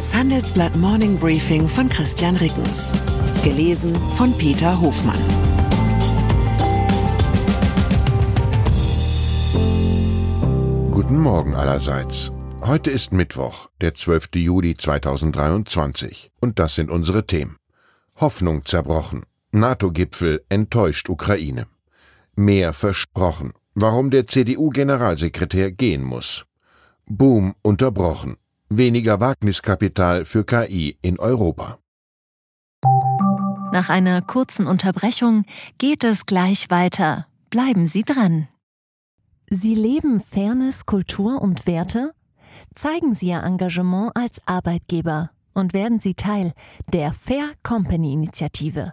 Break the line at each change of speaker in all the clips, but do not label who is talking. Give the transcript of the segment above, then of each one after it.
Das Handelsblatt Morning Briefing von Christian Rickens. Gelesen von Peter Hofmann.
Guten Morgen allerseits. Heute ist Mittwoch, der 12. Juli 2023. Und das sind unsere Themen. Hoffnung zerbrochen. NATO-Gipfel enttäuscht Ukraine. Mehr versprochen. Warum der CDU-Generalsekretär gehen muss. Boom unterbrochen. Weniger Wagniskapital für KI in Europa.
Nach einer kurzen Unterbrechung geht es gleich weiter. Bleiben Sie dran. Sie leben Fairness, Kultur und Werte? Zeigen Sie Ihr Engagement als Arbeitgeber und werden Sie Teil der Fair Company Initiative.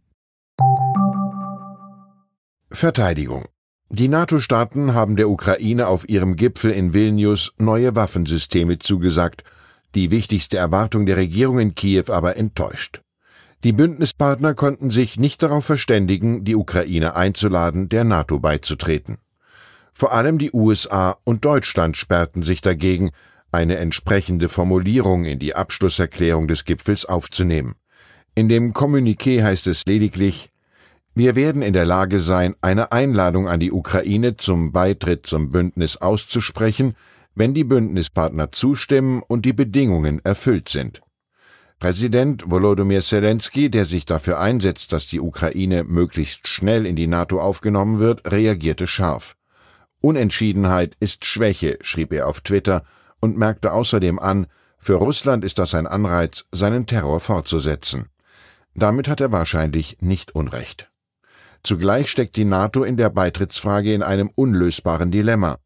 Verteidigung. Die NATO-Staaten haben der Ukraine auf ihrem Gipfel in Vilnius neue Waffensysteme zugesagt, die wichtigste Erwartung der Regierung in Kiew aber enttäuscht. Die Bündnispartner konnten sich nicht darauf verständigen, die Ukraine einzuladen, der NATO beizutreten. Vor allem die USA und Deutschland sperrten sich dagegen, eine entsprechende Formulierung in die Abschlusserklärung des Gipfels aufzunehmen. In dem Kommuniqué heißt es lediglich, wir werden in der Lage sein, eine Einladung an die Ukraine zum Beitritt zum Bündnis auszusprechen, wenn die Bündnispartner zustimmen und die Bedingungen erfüllt sind. Präsident Volodymyr Zelensky, der sich dafür einsetzt, dass die Ukraine möglichst schnell in die NATO aufgenommen wird, reagierte scharf. Unentschiedenheit ist Schwäche, schrieb er auf Twitter und merkte außerdem an, für Russland ist das ein Anreiz, seinen Terror fortzusetzen. Damit hat er wahrscheinlich nicht Unrecht. Zugleich steckt die NATO in der Beitrittsfrage in einem unlösbaren Dilemma.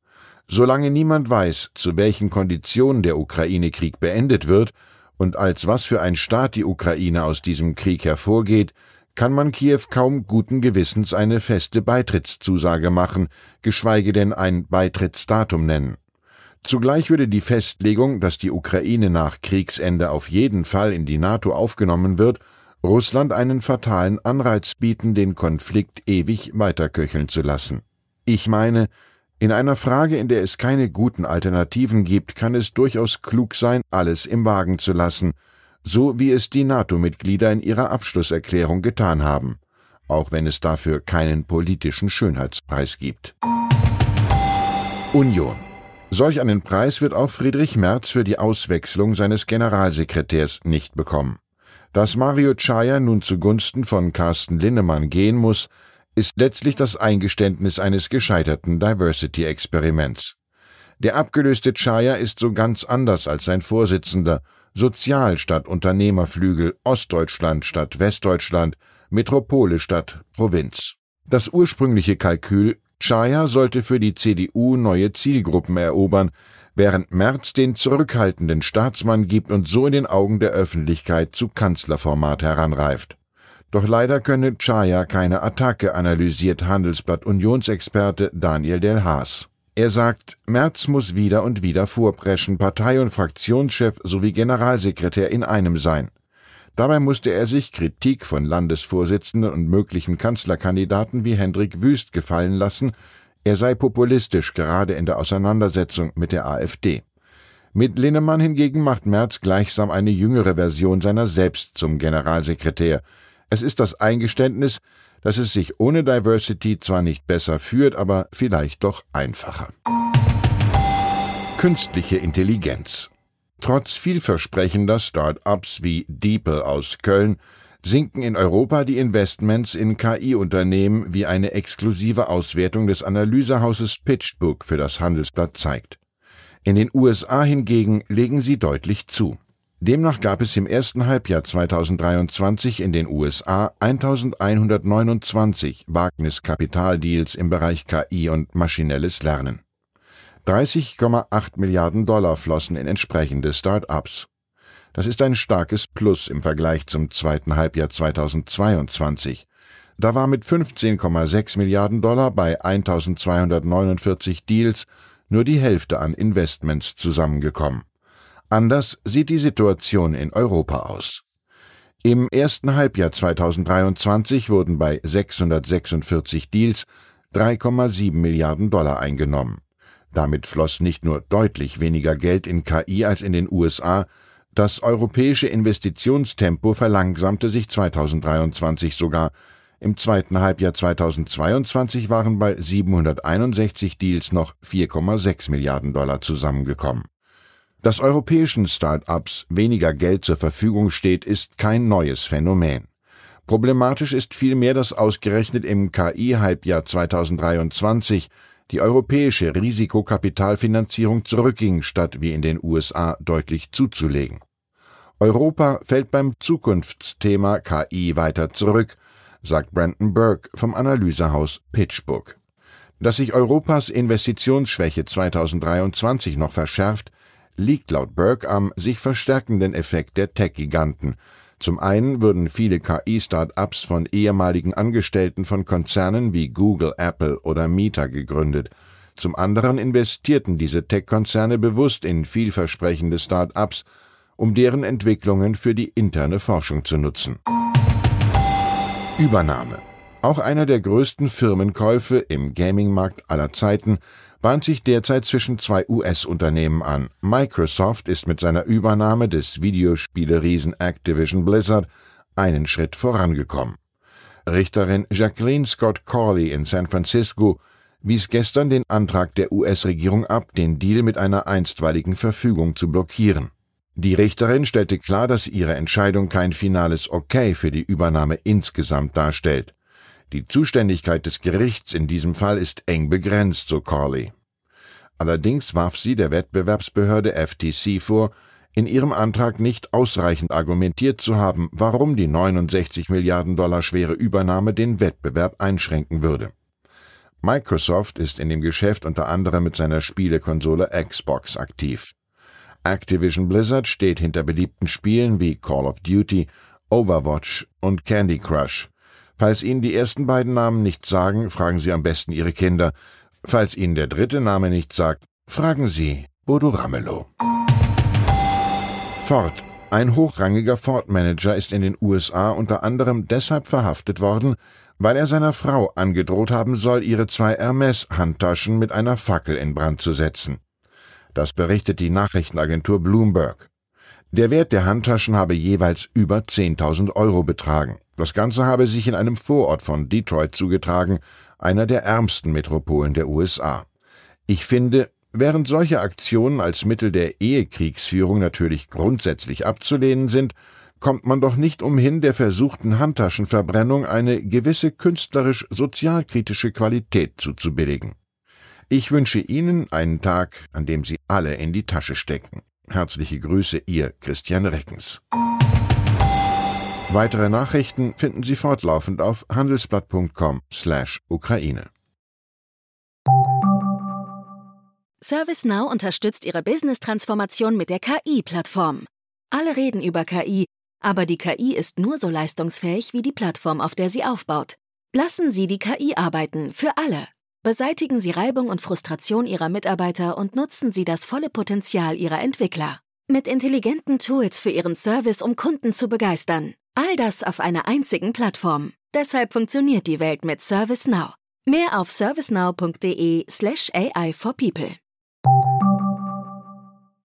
Solange niemand weiß, zu welchen Konditionen der Ukraine-Krieg beendet wird und als was für ein Staat die Ukraine aus diesem Krieg hervorgeht, kann man Kiew kaum guten Gewissens eine feste Beitrittszusage machen, geschweige denn ein Beitrittsdatum nennen. Zugleich würde die Festlegung, dass die Ukraine nach Kriegsende auf jeden Fall in die NATO aufgenommen wird, Russland einen fatalen Anreiz bieten, den Konflikt ewig weiterköcheln zu lassen. Ich meine, in einer Frage, in der es keine guten Alternativen gibt, kann es durchaus klug sein, alles im Wagen zu lassen, so wie es die NATO-Mitglieder in ihrer Abschlusserklärung getan haben, auch wenn es dafür keinen politischen Schönheitspreis gibt. Union. Solch einen Preis wird auch Friedrich Merz für die Auswechslung seines Generalsekretärs nicht bekommen. Dass Mario Chaya nun zugunsten von Carsten Linnemann gehen muss, ist letztlich das Eingeständnis eines gescheiterten Diversity-Experiments. Der abgelöste Chaya ist so ganz anders als sein Vorsitzender, Sozial statt Unternehmerflügel, Ostdeutschland statt Westdeutschland, Metropole statt Provinz. Das ursprüngliche Kalkül, Chaya sollte für die CDU neue Zielgruppen erobern, während Merz den zurückhaltenden Staatsmann gibt und so in den Augen der Öffentlichkeit zu Kanzlerformat heranreift. Doch leider könne Chaya keine Attacke, analysiert Handelsblatt Unionsexperte Daniel Del Haas. Er sagt, Merz muss wieder und wieder vorpreschen, Partei- und Fraktionschef sowie Generalsekretär in einem sein. Dabei musste er sich Kritik von Landesvorsitzenden und möglichen Kanzlerkandidaten wie Hendrik Wüst gefallen lassen, er sei populistisch, gerade in der Auseinandersetzung mit der AfD. Mit Linnemann hingegen macht Merz gleichsam eine jüngere Version seiner selbst zum Generalsekretär. Es ist das Eingeständnis, dass es sich ohne Diversity zwar nicht besser führt, aber vielleicht doch einfacher. Künstliche Intelligenz. Trotz vielversprechender Start-ups wie Deeple aus Köln sinken in Europa die Investments in KI-Unternehmen, wie eine exklusive Auswertung des Analysehauses PitchBook für das Handelsblatt zeigt. In den USA hingegen legen sie deutlich zu. Demnach gab es im ersten Halbjahr 2023 in den USA 1129 Wagniskapitaldeals im Bereich KI und maschinelles Lernen. 30,8 Milliarden Dollar flossen in entsprechende Start-ups. Das ist ein starkes Plus im Vergleich zum zweiten Halbjahr 2022. Da war mit 15,6 Milliarden Dollar bei 1249 Deals nur die Hälfte an Investments zusammengekommen. Anders sieht die Situation in Europa aus. Im ersten Halbjahr 2023 wurden bei 646 Deals 3,7 Milliarden Dollar eingenommen. Damit floss nicht nur deutlich weniger Geld in KI als in den USA, das europäische Investitionstempo verlangsamte sich 2023 sogar. Im zweiten Halbjahr 2022 waren bei 761 Deals noch 4,6 Milliarden Dollar zusammengekommen. Dass europäischen Start-ups weniger Geld zur Verfügung steht, ist kein neues Phänomen. Problematisch ist vielmehr, dass ausgerechnet im KI-Halbjahr 2023 die europäische Risikokapitalfinanzierung zurückging, statt wie in den USA deutlich zuzulegen. Europa fällt beim Zukunftsthema KI weiter zurück, sagt Brandon Burke vom Analysehaus PitchBook. Dass sich Europas Investitionsschwäche 2023 noch verschärft, liegt laut Burke am sich verstärkenden Effekt der Tech-Giganten. Zum einen würden viele KI-Start-ups von ehemaligen Angestellten von Konzernen wie Google, Apple oder Meta gegründet. Zum anderen investierten diese Tech-Konzerne bewusst in vielversprechende Start-ups, um deren Entwicklungen für die interne Forschung zu nutzen. Übernahme. Auch einer der größten Firmenkäufe im Gaming-Markt aller Zeiten bahnt sich derzeit zwischen zwei US-Unternehmen an. Microsoft ist mit seiner Übernahme des Videospieleriesen Activision Blizzard einen Schritt vorangekommen. Richterin Jacqueline Scott Corley in San Francisco wies gestern den Antrag der US-Regierung ab, den Deal mit einer einstweiligen Verfügung zu blockieren. Die Richterin stellte klar, dass ihre Entscheidung kein finales Okay für die Übernahme insgesamt darstellt. Die Zuständigkeit des Gerichts in diesem Fall ist eng begrenzt, so Corley. Allerdings warf sie der Wettbewerbsbehörde FTC vor, in ihrem Antrag nicht ausreichend argumentiert zu haben, warum die 69 Milliarden Dollar schwere Übernahme den Wettbewerb einschränken würde. Microsoft ist in dem Geschäft unter anderem mit seiner Spielekonsole Xbox aktiv. Activision Blizzard steht hinter beliebten Spielen wie Call of Duty, Overwatch und Candy Crush. Falls Ihnen die ersten beiden Namen nichts sagen, fragen Sie am besten Ihre Kinder. Falls Ihnen der dritte Name nichts sagt, fragen Sie Bodo Ramelow. Ford. Ein hochrangiger Ford-Manager ist in den USA unter anderem deshalb verhaftet worden, weil er seiner Frau angedroht haben soll, ihre zwei Hermes-Handtaschen mit einer Fackel in Brand zu setzen. Das berichtet die Nachrichtenagentur Bloomberg. Der Wert der Handtaschen habe jeweils über 10.000 Euro betragen. Das Ganze habe sich in einem Vorort von Detroit zugetragen, einer der ärmsten Metropolen der USA. Ich finde, während solche Aktionen als Mittel der Ehekriegsführung natürlich grundsätzlich abzulehnen sind, kommt man doch nicht umhin, der versuchten Handtaschenverbrennung eine gewisse künstlerisch-sozialkritische Qualität zuzubilligen. Ich wünsche Ihnen einen Tag, an dem Sie alle in die Tasche stecken. Herzliche Grüße, Ihr Christian Reckens. Weitere Nachrichten finden Sie fortlaufend auf handelsblatt.com/Ukraine.
ServiceNow unterstützt Ihre Business-Transformation mit der KI-Plattform. Alle reden über KI, aber die KI ist nur so leistungsfähig wie die Plattform, auf der sie aufbaut. Lassen Sie die KI arbeiten für alle. Beseitigen Sie Reibung und Frustration Ihrer Mitarbeiter und nutzen Sie das volle Potenzial Ihrer Entwickler. Mit intelligenten Tools für Ihren Service, um Kunden zu begeistern. All das auf einer einzigen Plattform. Deshalb funktioniert die Welt mit ServiceNow. Mehr auf servicenow.de/slash AI for People.